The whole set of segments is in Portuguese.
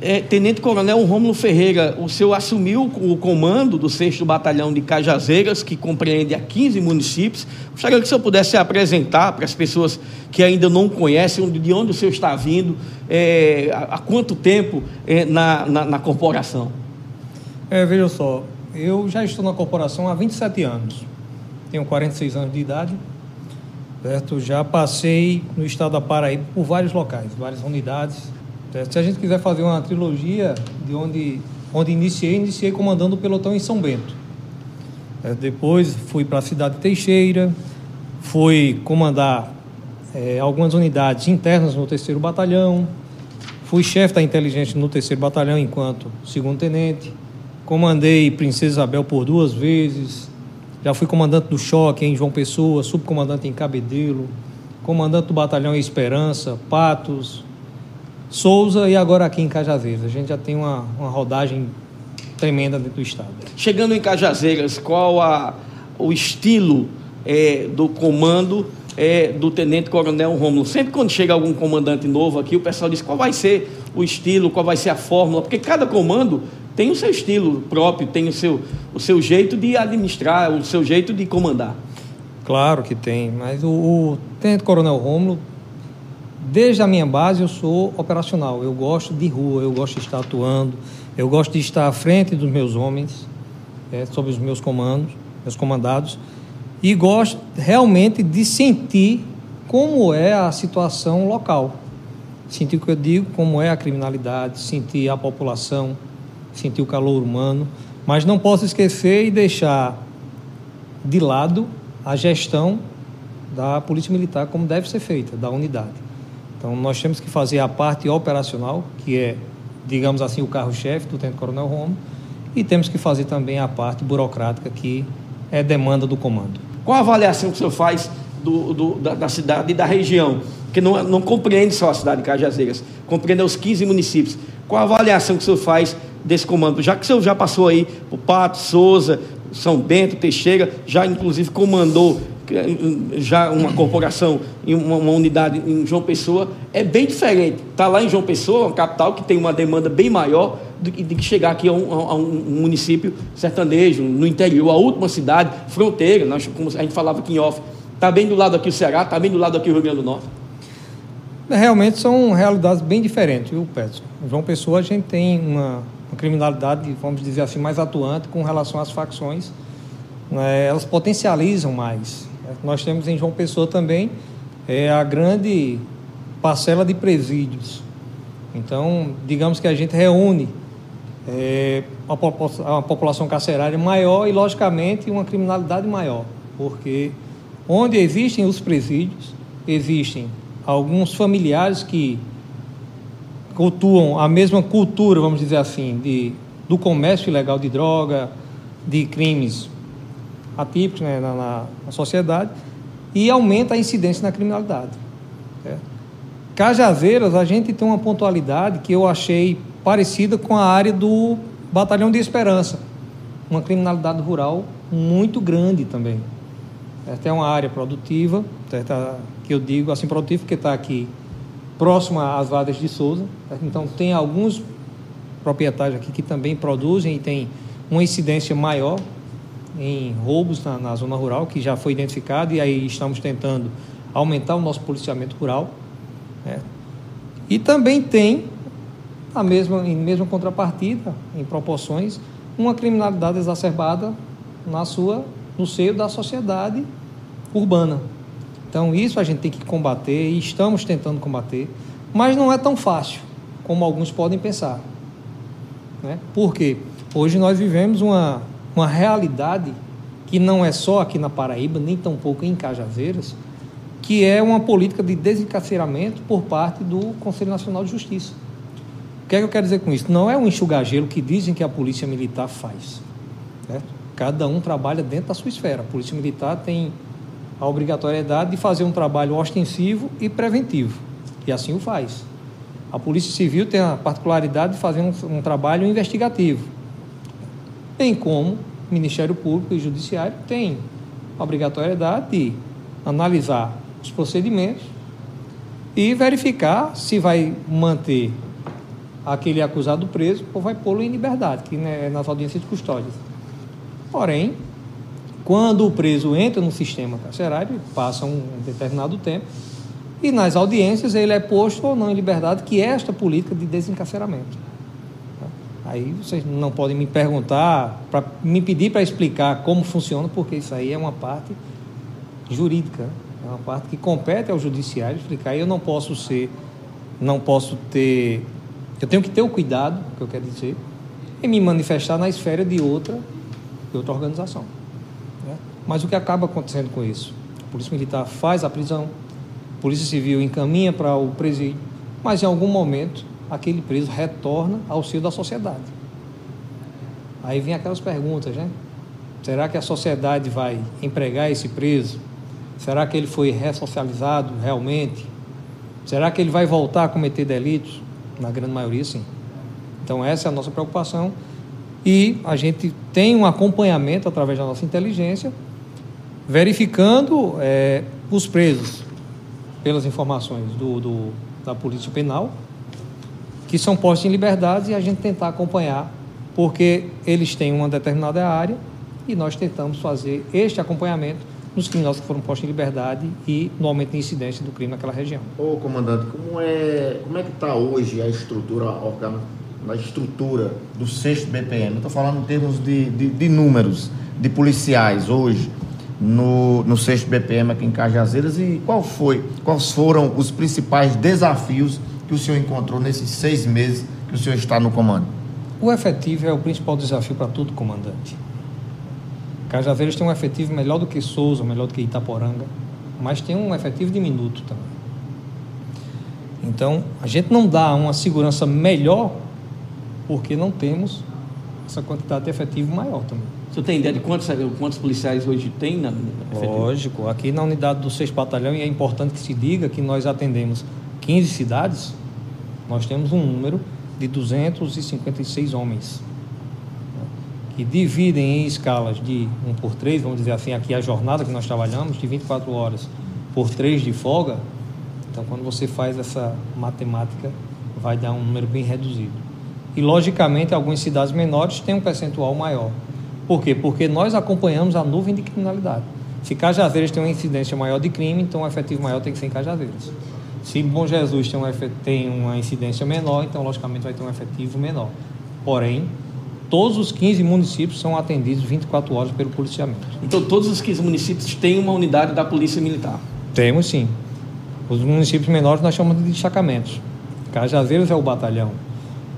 é, Tenente Coronel Rômulo Ferreira, o senhor assumiu o comando do 6 Batalhão de Cajazeiras, que compreende a 15 municípios. Gostaria que o senhor pudesse se apresentar para as pessoas que ainda não conhecem de onde o senhor está vindo, é, há quanto tempo é, na, na, na, corporação. É, veja só, eu já estou na corporação há 27 anos, tenho 46 anos de idade, certo? já passei no estado da Paraíba por vários locais, várias unidades, se a gente quiser fazer uma trilogia de onde, onde iniciei, iniciei comandando o pelotão em São Bento. É, depois fui para a cidade de Teixeira, fui comandar é, algumas unidades internas no terceiro batalhão, fui chefe da inteligência no terceiro batalhão enquanto segundo tenente, comandei Princesa Isabel por duas vezes, já fui comandante do choque em João Pessoa, subcomandante em Cabedelo, comandante do batalhão em Esperança, Patos, Souza e agora aqui em Cajazeiras. A gente já tem uma, uma rodagem tremenda dentro do estado. Chegando em Cajazeiras, qual a, o estilo é, do comando é, do Tenente Coronel Rômulo? Sempre quando chega algum comandante novo aqui, o pessoal diz qual vai ser o estilo, qual vai ser a fórmula, porque cada comando tem o seu estilo próprio, tem o seu, o seu jeito de administrar, o seu jeito de comandar. Claro que tem, mas o, o Tenente Coronel Rômulo Desde a minha base eu sou operacional, eu gosto de rua, eu gosto de estar atuando, eu gosto de estar à frente dos meus homens, é, sob os meus comandos, meus comandados, e gosto realmente de sentir como é a situação local. Sentir o que eu digo, como é a criminalidade, sentir a população, sentir o calor humano, mas não posso esquecer e deixar de lado a gestão da Polícia Militar como deve ser feita, da unidade. Então, nós temos que fazer a parte operacional, que é, digamos assim, o carro-chefe do Tenente Coronel Romo, e temos que fazer também a parte burocrática, que é demanda do comando. Qual a avaliação que o senhor faz do, do, da, da, cidade e da região? Que não, não compreende só a cidade de Cajazeiras, compreende os 15 municípios. Qual a avaliação que o senhor faz desse comando? Já que o senhor já passou aí por Pato, Souza, São Bento, Teixeira, já inclusive comandou já uma corporação em uma, uma, unidade em João Pessoa é bem diferente. Está lá em João Pessoa, uma capital que tem uma demanda bem maior do que, de que chegar aqui a um, a um, município sertanejo, no interior, a última cidade, fronteira, nós, como a gente falava aqui em off. Está bem do lado aqui o Ceará, está bem do lado aqui o Rio Grande do Norte. Realmente são realidades bem diferentes, viu, Pedro? Em João Pessoa a gente tem uma, uma criminalidade, vamos dizer assim, mais atuante com relação às facções. Né? Elas potencializam mais nós temos em João Pessoa também é, a grande parcela de presídios. Então, digamos que a gente reúne é, uma, uma população carcerária maior e, logicamente, uma criminalidade maior, porque onde existem os presídios, existem alguns familiares que cultuam a mesma cultura, vamos dizer assim, de, do comércio ilegal de droga, de crimes atípicos né, na, na, na, sociedade e aumenta a incidência na criminalidade. Cajazeiras, a gente tem uma pontualidade que eu achei parecida com a área do Batalhão de Esperança, uma criminalidade rural muito grande também. Esta é uma área produtiva, certo? que eu digo assim produtiva porque está aqui próxima às vadas de Souza. Certo? Então tem alguns proprietários aqui que também produzem e tem uma incidência maior em roubos na, na, zona rural, que já foi identificado, e aí estamos tentando aumentar o nosso policiamento rural. Né? E também tem, a mesma, em mesma contrapartida, em proporções, uma criminalidade exacerbada na sua, no seio da sociedade urbana. Então, isso a gente tem que combater e estamos tentando combater, mas não é tão fácil como alguns podem pensar. Né? Por quê? Hoje nós vivemos uma uma realidade que não é só aqui na Paraíba, nem tampouco em Cajazeiras, que é uma política de desencarceramento por parte do Conselho Nacional de Justiça. O que é que eu quero dizer com isso? Não é um enxugar-gelo que dizem que a Polícia Militar faz. Certo? Cada um trabalha dentro da sua esfera. A Polícia Militar tem a obrigatoriedade de fazer um trabalho ostensivo e preventivo, e assim o faz. A Polícia Civil tem a particularidade de fazer um, um trabalho investigativo, bem como Ministério Público e Judiciário têm a obrigatoriedade de analisar os procedimentos e verificar se vai manter aquele acusado preso ou vai pô-lo em liberdade, que é nas audiências de custódia. Porém, quando o preso entra no sistema carcerário, passa um determinado tempo, e nas audiências ele é posto ou não em liberdade, que é esta política de desencarceramento. Aí vocês não podem me perguntar, para me pedir para explicar como funciona, porque isso aí é uma parte jurídica, é uma parte que compete ao judiciário explicar. E eu não posso ser, não posso ter, eu tenho que ter o cuidado, que eu quero dizer, em me manifestar na esfera de outra, de outra organização. Né? Mas o que acaba acontecendo com isso? A Polícia Militar faz a prisão, a Polícia Civil encaminha para o presídio, mas em algum momento aquele preso retorna ao seio da sociedade. Aí vem aquelas perguntas, né? Será que a sociedade vai empregar esse preso? Será que ele foi ressocializado realmente? Será que ele vai voltar a cometer delitos? Na grande maioria, sim. Então, essa é a nossa preocupação. E a gente tem um acompanhamento através da nossa inteligência, verificando é, os presos pelas informações do, do, da Polícia Penal que são postos em liberdade e a gente tentar acompanhar, porque eles têm uma determinada área e nós tentamos fazer este acompanhamento nos criminosos que foram postos em liberdade e no aumento de incidência do crime naquela região. Ô, comandante, como é, como é que está hoje a estrutura a estrutura do sexto BPM? Estou falando em termos de, de, de, números de policiais hoje no, no sexto BPM aqui em Cajazeiras e qual foi, quais foram os principais desafios que o senhor encontrou nesses seis meses que o senhor está no comando? O efetivo é o principal desafio para todo comandante. Cajazeiras tem um efetivo melhor do que Souza, melhor do que Itaporanga, mas tem um efetivo diminuto também. Então, a gente não dá uma segurança melhor porque não temos essa quantidade de efetivo maior também. Você tem ideia de quantos, quantos policiais hoje tem na, Lógico, aqui na unidade do 6 Batalhão, e é importante que se diga que nós atendemos 15 cidades, nós temos um número de 256 homens que dividem em escalas de 1 por 3, vamos dizer assim, aqui a jornada que nós trabalhamos, de 24 horas por 3 de folga. Então, quando você faz essa matemática, vai dar um número bem reduzido. E, logicamente, algumas cidades menores têm um percentual maior. Por quê? Porque nós acompanhamos a nuvem de criminalidade. Se Cajazeiras tem uma incidência maior de crime, então o efetivo maior tem que ser em Cajazeiras. Se Bom Jesus tem, um, tem uma incidência menor, então logicamente vai ter um efetivo menor. Porém, todos os 15 municípios são atendidos 24 horas pelo policiamento. Então todos os 15 municípios têm uma unidade da Polícia Militar? Temos sim. Os municípios menores nós chamamos de destacamentos. Cajazeiras é o batalhão.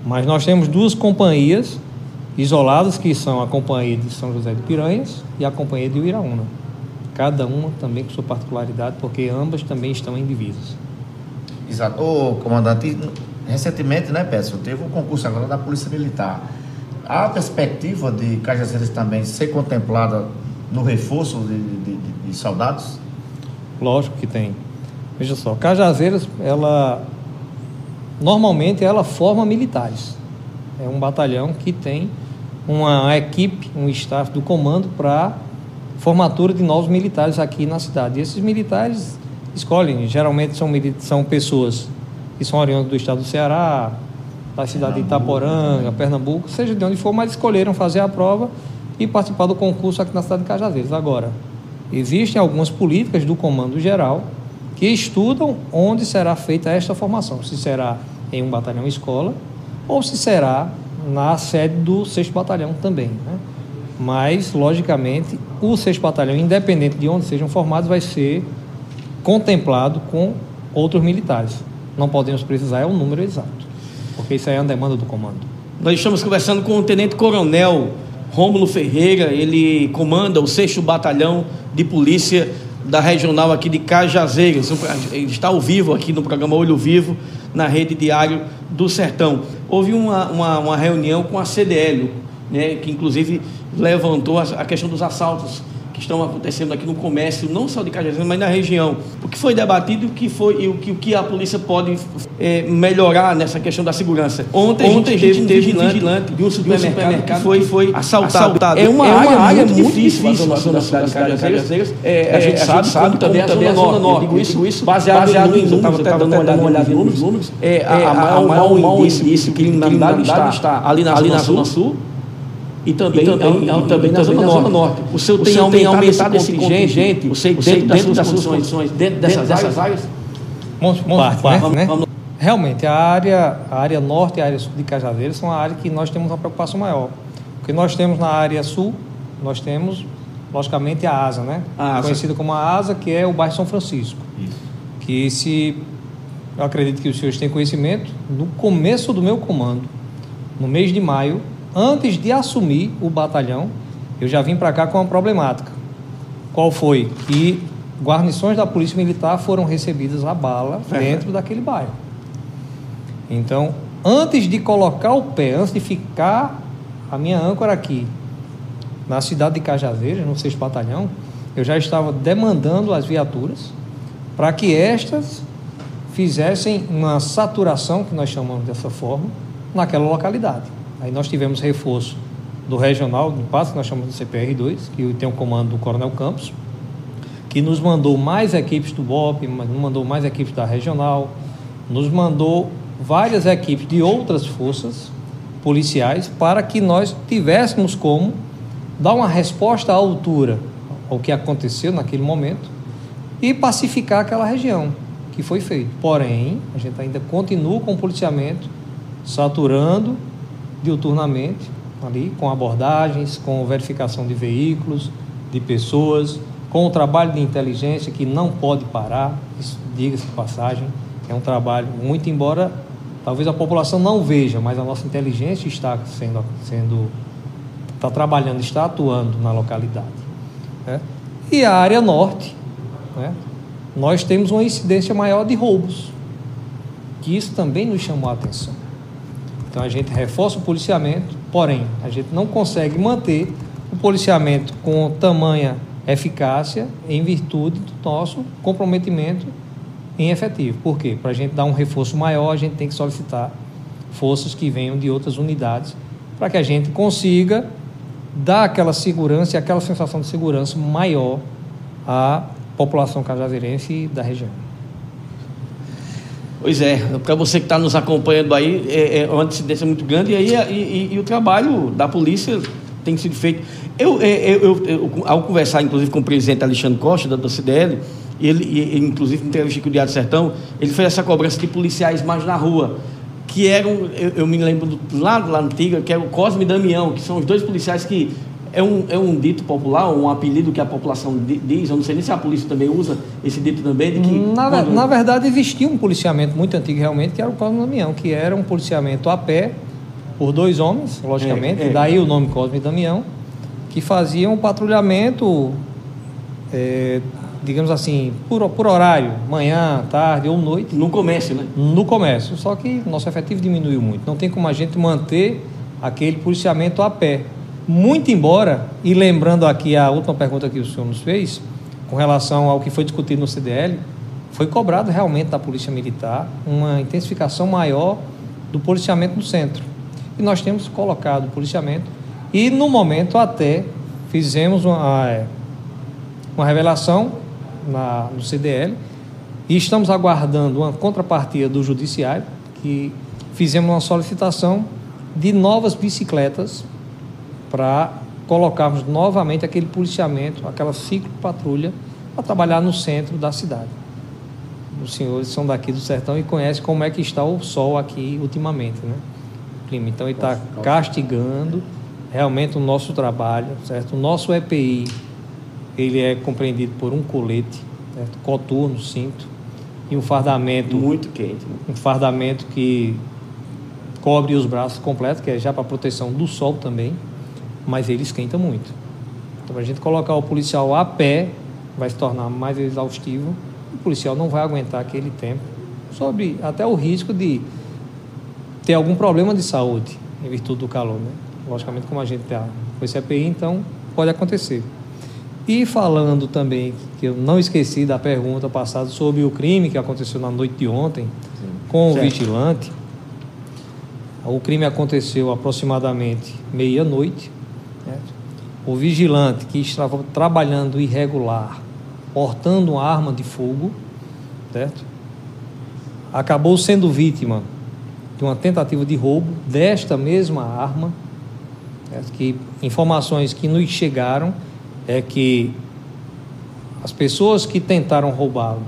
Mas nós temos duas companhias isoladas, que são a Companhia de São José de Piranhas e a Companhia de Uiraúna. Cada uma também com sua particularidade, porque ambas também estão em divisas. Exato. Ô, comandante, recentemente, né, Peço, teve um concurso agora da Polícia Militar. Há a perspectiva de Cajazeiras também ser contemplada no reforço de, de, de, de soldados? Lógico que tem. Veja só, Cajazeiras, ela normalmente ela forma militares. É um batalhão que tem uma equipe, um staff do comando para formatura de novos militares aqui na cidade. E esses militares escolhem, geralmente são, são pessoas que são oriundas do estado do Ceará, da cidade de Itaporanga, Pernambuco, seja de onde for, mas escolheram fazer a prova e participar do concurso aqui na cidade de Cajazeiras. Agora, existem algumas políticas do Comando Geral que estudam onde será feita esta formação, se será em um batalhão escola ou se será na sede do 6 Batalhão também. Né? Mas, logicamente, o 6 Batalhão, independente de onde sejam formados, vai ser contemplado com outros militares. Não podemos precisar é o número exato, porque isso aí é uma demanda do comando. Nós estamos conversando com o Tenente Coronel Rômulo Ferreira, ele comanda o 6 Batalhão de Polícia da Regional aqui de Cajazeiras. Ele está ao vivo aqui no programa Olho Vivo, na Rede Diário do Sertão. Houve uma, uma, uma reunião com a CDL, né, que inclusive levantou a, a questão dos assaltos que estão acontecendo aqui no comércio, não só de Cajazeiras, mas na região. O que foi debatido e o que, foi, e o que, o que a polícia pode é, melhorar nessa questão da segurança. Ontem, Ontem a gente teve um vigilante, vigilante de um supermercado, que foi, foi assaltado. assaltado. É uma, é uma área, área, muito, muito difícil, difícil a zona, cidade de Cajazeiras. É, a gente sabe, sabe também, também a zona norte. Eu digo isso, isso baseado, baseado em números, eu estava dando uma olhada nos números. É, a, a, maior indício que criminalidade está ali na zona sul e também, e também, e, e também na, zona, norte. norte. O seu tem, o aumentado, aumentado esse contingente, você dentro, dentro, dentro das suas condições, dentro dessas, dessas áreas? Vamos, vamos, parte, né? Vamos, Realmente, a área, a área norte e a área sul de Cajazeiras são a área que nós temos uma preocupação maior. Porque nós temos na área sul, nós temos, logicamente, a ASA, né? A Conhecida como a ASA, que é o bairro São Francisco. Isso. Que se, eu acredito que os senhores têm conhecimento, no começo do meu comando, no mês de maio, antes de assumir o batalhão, eu já vim para cá com uma problemática. Qual foi? Que guarnições da Polícia Militar foram recebidas a bala dentro daquele bairro. Então, antes de colocar o pé, antes de ficar a minha âncora aqui, na cidade de Cajazeiras, no 6 Batalhão, eu já estava demandando as viaturas para que estas fizessem uma saturação, que nós chamamos dessa forma, naquela localidade. Aí nós tivemos reforço do regional do Passo, que nós chamamos de CPR2, que tem o comando do Coronel Campos, que nos mandou mais equipes do BOP, nos mandou mais equipes da regional, nos mandou várias equipes de outras forças policiais para que nós tivéssemos como dar uma resposta à altura ao que aconteceu naquele momento e pacificar aquela região, que foi feito. Porém, a gente ainda continua com o policiamento saturando diuturnamente, ali, com abordagens, com verificação de veículos, de pessoas, com o trabalho de inteligência que não pode parar, isso diga-se de passagem, é um trabalho, muito embora talvez a população não veja, mas a nossa inteligência está sendo, sendo está trabalhando, está atuando na localidade. Né? E a área norte, né? nós temos uma incidência maior de roubos, que isso também nos chamou a atenção. Então a gente reforça o policiamento, porém a gente não consegue manter o policiamento com tamanha eficácia em virtude do nosso comprometimento em efetivo. Por quê? Para a gente dar um reforço maior, a gente tem que solicitar forças que venham de outras unidades para que a gente consiga dar aquela segurança e aquela sensação de segurança maior à população cajazeirense da região. Pois é, para você que está nos acompanhando aí, é, é, uma incidência muito grande e, aí, e, e, e, o trabalho da polícia tem sido feito. Eu, é, eu, eu, eu, ao conversar, inclusive, com o presidente Alexandre Costa, da, da CDL, ele, ele, inclusive, em entrevista com o Diário Sertão, ele fez essa cobrança de policiais mais na rua, que eram, eu, eu me lembro do, lá, lá antiga, que era o Cosme e Damião, que são os dois policiais que é um, é um dito popular, um apelido que a população diz, eu não sei nem se a polícia também usa esse dito também, de que... Na, quando... na verdade, existia um policiamento muito antigo realmente, que era o Cosme Damião, que era um policiamento a pé, por dois homens, logicamente, é, é. daí o nome Cosme Damião, que faziam um patrulhamento, é, digamos assim, por, por horário, manhã, tarde ou noite. No comércio, né? No comércio, só que nosso efetivo diminuiu muito. Não tem como a gente manter aquele policiamento a pé. Muito embora, e lembrando aqui a última pergunta que o senhor nos fez, com relação ao que foi discutido no CDL, foi cobrado realmente da Polícia Militar uma intensificação maior do policiamento no centro. E nós temos colocado o policiamento e, no momento, até fizemos uma, é, uma revelação na, no CDL e estamos aguardando uma contrapartida do Judiciário, que fizemos uma solicitação de novas bicicletas para colocarmos novamente aquele policiamento, aquela ciclo patrulha para trabalhar no centro da cidade. Os senhores são daqui do sertão e conhecem como é que está o sol aqui ultimamente, né? Clima. Então ele está castigando realmente o nosso trabalho, certo? O nosso EPI ele é compreendido por um colete, certo? coturno, cinto e um fardamento muito quente, né? um fardamento que cobre os braços completos, que é já para proteção do sol também mas ele esquenta muito. Então, a gente colocar o policial a pé vai se tornar mais exaustivo. O policial não vai aguentar aquele tempo, sobre até o risco de ter algum problema de saúde em virtude do calor. Né? Logicamente, como a gente está com esse EPI, então pode acontecer. E falando também, que eu não esqueci da pergunta passada sobre o crime que aconteceu na noite de ontem Sim. com certo. o vigilante. O crime aconteceu aproximadamente meia-noite. O vigilante que estava trabalhando irregular, portando uma arma de fogo, certo? acabou sendo vítima de uma tentativa de roubo desta mesma arma. Certo? Que informações que nos chegaram é que as pessoas que tentaram roubá-lo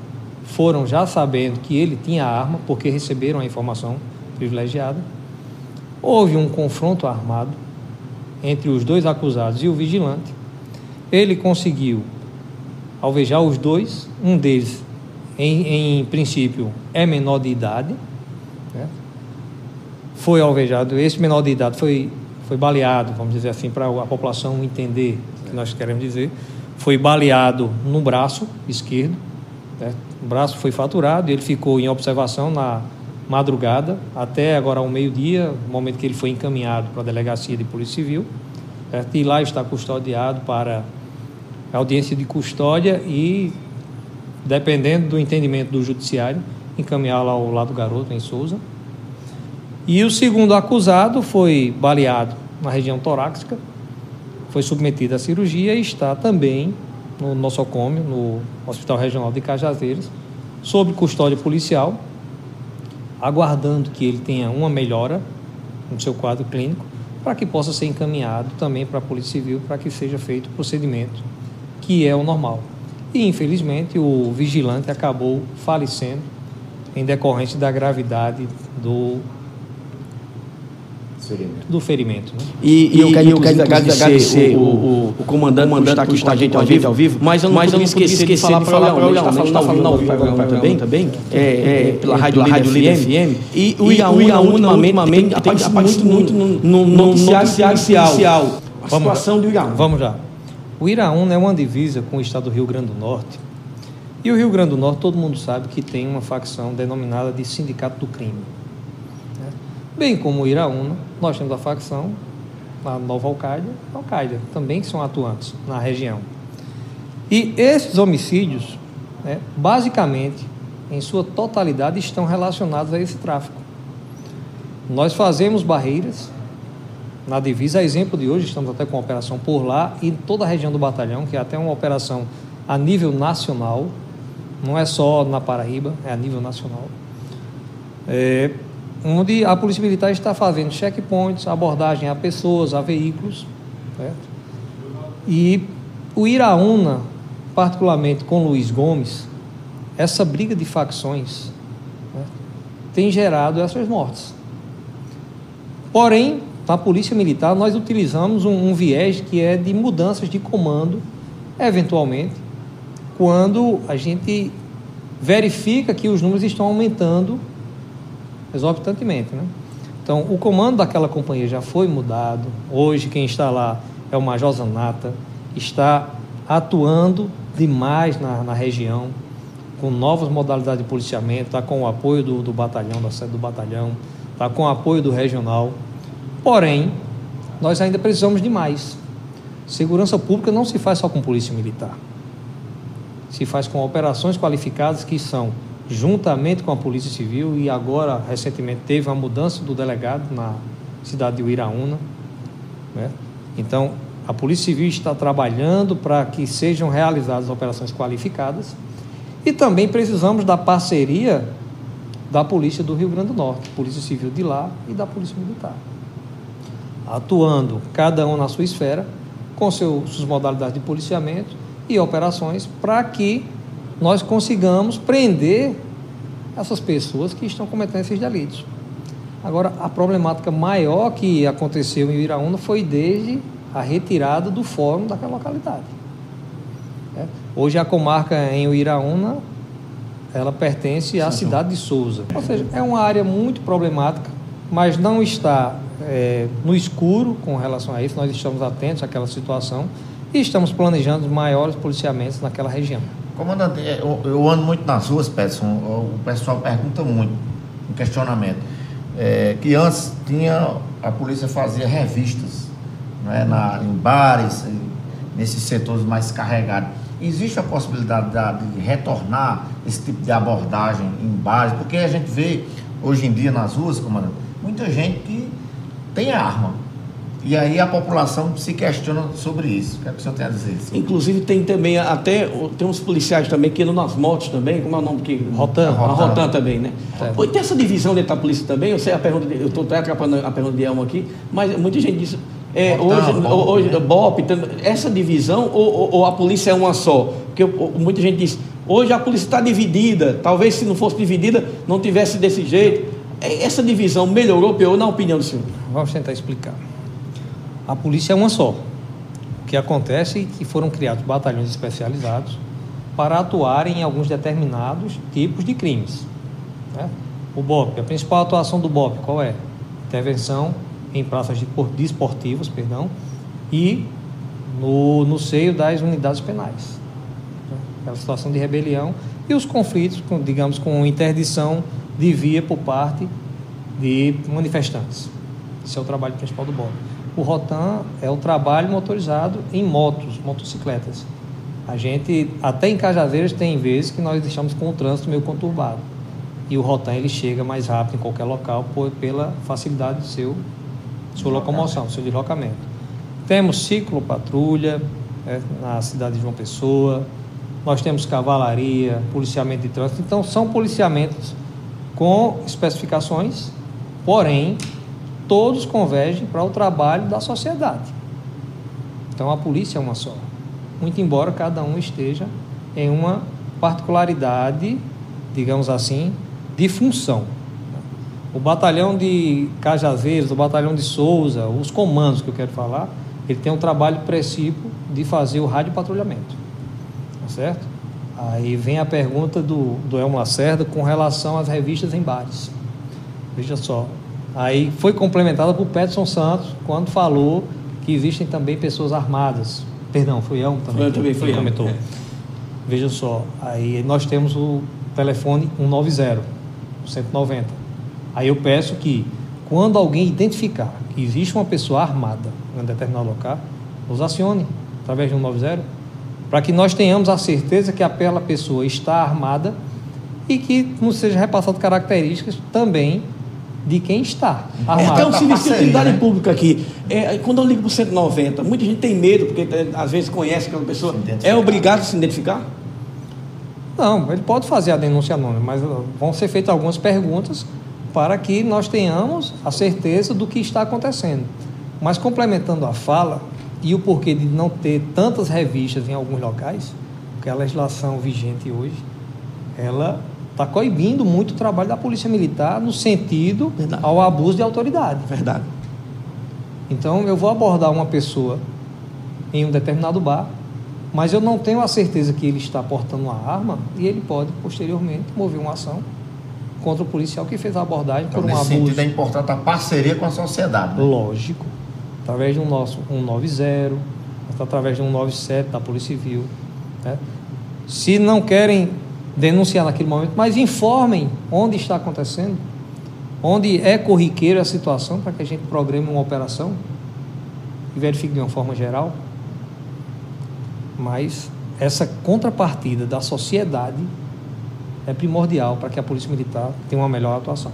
foram já sabendo que ele tinha arma, porque receberam a informação privilegiada. Houve um confronto armado entre os dois acusados e o vigilante. Ele conseguiu alvejar os dois, um deles, em, em princípio, é menor de idade. Né? Foi alvejado, esse menor de idade foi, foi baleado, vamos dizer assim, para a população entender o que nós queremos dizer. Foi baleado no braço esquerdo, né? o braço foi faturado ele ficou em observação na madrugada até agora ao meio-dia, momento que ele foi encaminhado para a delegacia de Polícia Civil. Certo? E lá está custodiado para audiência de custódia e, dependendo do entendimento do judiciário, encaminhá-lo ao lado do garoto, em Souza. E o segundo acusado foi baleado na região torácica, foi submetido à cirurgia e está também no nosocômio, no Hospital Regional de Cajazeiras, sob custódia policial, aguardando que ele tenha uma melhora no seu quadro clínico, para que possa ser encaminhado também para a Polícia Civil para que seja feito o procedimento que é o normal. E infelizmente o vigilante acabou falecendo em decorrência da gravidade do ferimento. do ferimento. Né? E, e, eu quero, eu quero agradecer, agradecer o, o, o, comandante, o comandante que está aqui com a gente ao vivo, mas eu não, mas eu não esqueci, esquecer de falar para o Leão, está falando, tá falando ao vivo também, também é, é, pela Rádio, Rádio Líder FM, e o Iaúna ultimamente tem aparecido muito no noticiário oficial, a situação do Iaúna. Vamos lá. O Iraúna é uma divisa com o estado do Rio Grande do Norte. E o Rio Grande do Norte, todo mundo sabe que tem uma facção denominada de Sindicato do Crime. Bem como o Iraúna, nós temos a facção, a Nova Al-Qaeda, Al-Qaeda, também são atuantes na região. E esses homicídios, né, basicamente, em sua totalidade, estão relacionados a esse tráfico. Nós fazemos barreiras na divisa, a exemplo de hoje, estamos até com uma operação por lá e toda a região do batalhão, que é até uma operação a nível nacional, não é só na Paraíba, é a nível nacional. É, onde a Polícia Militar está fazendo checkpoints, abordagem a pessoas, a veículos. Certo? E o Iraúna, particularmente com Luiz Gomes, essa briga de facções tem gerado essas mortes. Porém, na Polícia Militar, nós utilizamos um, um viés que é de mudanças de comando, eventualmente, quando a gente verifica que os números estão aumentando exorbitantemente. Né? Então, o comando daquela companhia já foi mudado. Hoje, quem está lá é o Major Zanata, está atuando demais na, na região, com novas modalidades de policiamento, está com o apoio do, do batalhão, da sede do batalhão, está com o apoio do regional. Porém, nós ainda precisamos de mais. Segurança pública não se faz só com polícia militar. Se faz com operações qualificadas que são juntamente com a Polícia Civil e agora recentemente teve uma mudança do delegado na cidade de Uiraúna. Né? Então, a Polícia Civil está trabalhando para que sejam realizadas operações qualificadas e também precisamos da parceria da Polícia do Rio Grande do Norte, Polícia Civil de lá e da Polícia Militar. Atuando cada um na sua esfera, com seus, suas modalidades de policiamento e operações, para que nós consigamos prender essas pessoas que estão cometendo esses delitos. Agora, a problemática maior que aconteceu em Iraúna foi desde a retirada do fórum daquela localidade. É. Hoje a comarca em Iraúna, ela pertence à cidade de Souza. Ou seja, é uma área muito problemática, mas não está é, no escuro com relação a isso. Nós estamos atentos àquela situação e estamos planejando maiores policiamentos naquela região. Comandante, é, eu, eu, ando muito nas ruas, Peterson, o pessoal pergunta muito, um questionamento. É, que antes tinha, a polícia fazia revistas né, na, em bares, nesses setores mais carregados. Existe a possibilidade de retornar esse tipo de abordagem em bares? Porque a gente vê hoje em dia nas ruas, comandante, muita gente que tem arma. E aí a população se questiona sobre isso. O que, é que o senhor tem a dizer? Inclusive tem também até tem uns policiais também que andam nas motos também, como é o nome que Rotan, a Rotan, Rotan também, né? É. Tem essa divisão dentro da polícia também. Eu sei a pergunta, eu estou até atrapalhando a pergunta de Elmo aqui, mas muita gente diz é, hoje, Bop, hoje né? Bop, essa divisão ou, ou, a polícia é uma só? Porque muita gente diz, hoje a polícia está dividida, talvez se não fosse dividida não tivesse desse jeito. É, essa divisão melhorou, piorou na opinião do senhor? Vamos tentar explicar. A polícia é uma só. O que acontece é que foram criados batalhões especializados para atuarem em alguns determinados tipos de crimes. Né? O BOP, a principal atuação do BOP, qual é? Intervenção em praças desportivas, de perdão, e no, no seio das unidades penais. Né? Aquela situação de rebelião e os conflitos, com, digamos, com interdição de via por parte de manifestantes. Esse é o trabalho principal do BOP. O Rotan é o trabalho motorizado em motos, motocicletas. A gente, até em Cajazeiras, tem vezes que nós deixamos com o trânsito meio conturbado. E o Rotan ele chega mais rápido em qualquer local por, pela facilidade do seu sua locomoção, seu deslocamento. Temos ciclo patrulha né, na cidade de João Pessoa, nós temos cavalaria, policiamento de trânsito, então são policiamentos com especificações, porém, todos convergem para o trabalho da sociedade. Então a polícia é uma só. Muito embora cada um esteja em uma particularidade, digamos assim, de função. O batalhão de Cajazeiras, o batalhão de Souza, os comandos que eu quero falar, ele tem um trabalho precípio de fazer o rádio patrulhamento. Tá certo? Aí vem a pergunta do, do Elmo Lacerda com relação às revistas em bares. Veja só. Aí foi complementada por Peterson Santos quando falou que existem também pessoas armadas. Perdão, foi Elmo também. Eu também fui comentou. É. Veja só. Aí nós temos o telefone 190, 190. Aí eu peço que quando alguém identificar que existe uma pessoa armada em um determinado local, nos acione através de 190 para que nós tenhamos a certeza que aquela pessoa está armada e que nos seja repassado características também de quem está armado. Até um serviço de utilidade né? pública aqui. É, quando eu ligo para o 190, muita gente tem medo, porque é, às vezes conhece aquela pessoa. É obrigado a se identificar? Não, ele pode fazer a denúncia anônima, mas vão ser feitas algumas perguntas para que nós tenhamos a certeza do que está acontecendo. Mas complementando a fala, e o porquê de não ter tantas revistas em alguns locais, porque a legislação vigente hoje, ela está coibindo muito o trabalho da Polícia Militar no sentido Verdade. ao abuso de autoridade. Verdade. Então, eu vou abordar uma pessoa em um determinado bar, mas eu não tenho a certeza que ele está portando uma arma e ele pode, posteriormente, mover uma ação contra o policial que fez a abordagem então, por um nesse abuso. sentido é importante a parceria com a sociedade. Né? Lógico através de um nosso 190, através de um 97 da Polícia Civil. Né? Se não querem denunciar naquele momento, mas informem onde está acontecendo, onde é corriqueira a situação para que a gente programe uma operação e verifique de uma forma geral. Mas essa contrapartida da sociedade é primordial para que a Polícia Militar tenha uma melhor atuação.